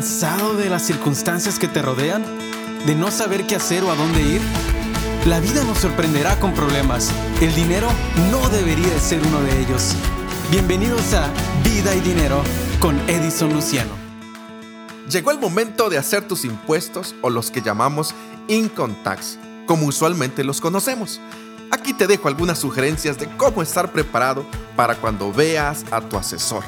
cansado de las circunstancias que te rodean? ¿De no saber qué hacer o a dónde ir? La vida nos sorprenderá con problemas. El dinero no debería de ser uno de ellos. Bienvenidos a Vida y Dinero con Edison Luciano. Llegó el momento de hacer tus impuestos o los que llamamos income tax, como usualmente los conocemos. Aquí te dejo algunas sugerencias de cómo estar preparado para cuando veas a tu asesor.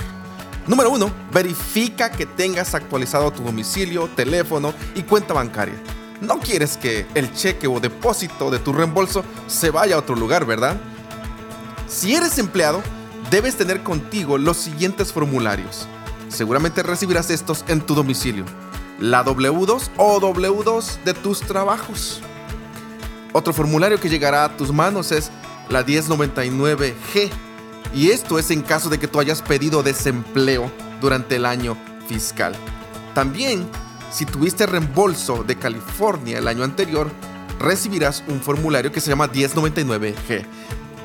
Número 1. Verifica que tengas actualizado tu domicilio, teléfono y cuenta bancaria. No quieres que el cheque o depósito de tu reembolso se vaya a otro lugar, ¿verdad? Si eres empleado, debes tener contigo los siguientes formularios. Seguramente recibirás estos en tu domicilio. La W2 o W2 de tus trabajos. Otro formulario que llegará a tus manos es la 1099G y esto es en caso de que tú hayas pedido desempleo durante el año fiscal. También, si tuviste reembolso de California el año anterior, recibirás un formulario que se llama 1099G.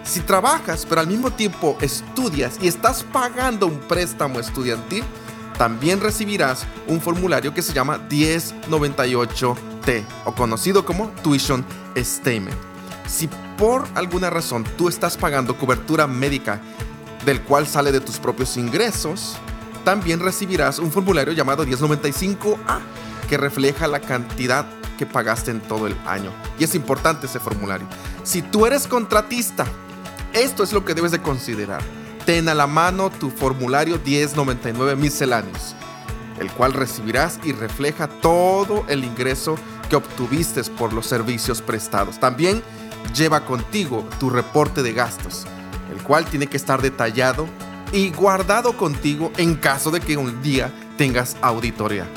Si trabajas pero al mismo tiempo estudias y estás pagando un préstamo estudiantil, también recibirás un formulario que se llama 1098T o conocido como Tuition Statement. Si por alguna razón tú estás pagando cobertura médica del cual sale de tus propios ingresos, también recibirás un formulario llamado 1095A que refleja la cantidad que pagaste en todo el año. Y es importante ese formulario. Si tú eres contratista, esto es lo que debes de considerar. Ten a la mano tu formulario 1099 misceláneos, el cual recibirás y refleja todo el ingreso que obtuviste por los servicios prestados. También lleva contigo tu reporte de gastos, el cual tiene que estar detallado y guardado contigo en caso de que un día tengas auditoría.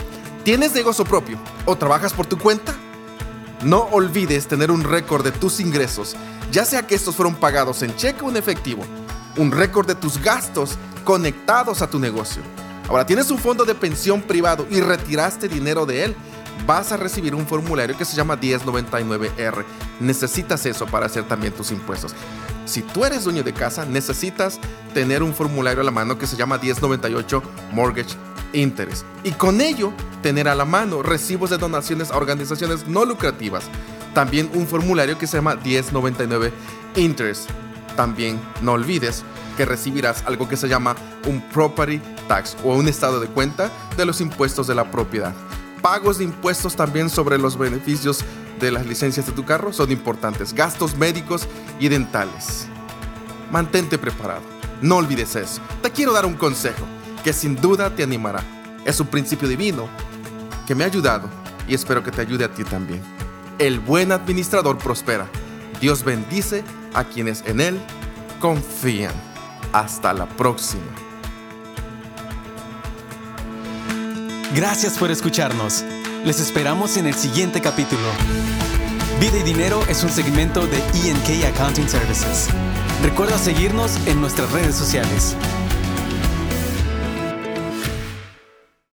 ¿Tienes negocio propio o trabajas por tu cuenta? No olvides tener un récord de tus ingresos, ya sea que estos fueron pagados en cheque o en efectivo, un récord de tus gastos conectados a tu negocio. Ahora tienes un fondo de pensión privado y retiraste dinero de él vas a recibir un formulario que se llama 1099R. Necesitas eso para hacer también tus impuestos. Si tú eres dueño de casa, necesitas tener un formulario a la mano que se llama 1098 Mortgage Interest. Y con ello, tener a la mano recibos de donaciones a organizaciones no lucrativas. También un formulario que se llama 1099 Interest. También no olvides que recibirás algo que se llama un property tax o un estado de cuenta de los impuestos de la propiedad pagos de impuestos también sobre los beneficios de las licencias de tu carro son importantes. Gastos médicos y dentales. Mantente preparado. No olvides eso. Te quiero dar un consejo que sin duda te animará. Es un principio divino que me ha ayudado y espero que te ayude a ti también. El buen administrador prospera. Dios bendice a quienes en Él confían. Hasta la próxima. Gracias por escucharnos. Les esperamos en el siguiente capítulo. Vida y Dinero es un segmento de ENK Accounting Services. Recuerda seguirnos en nuestras redes sociales.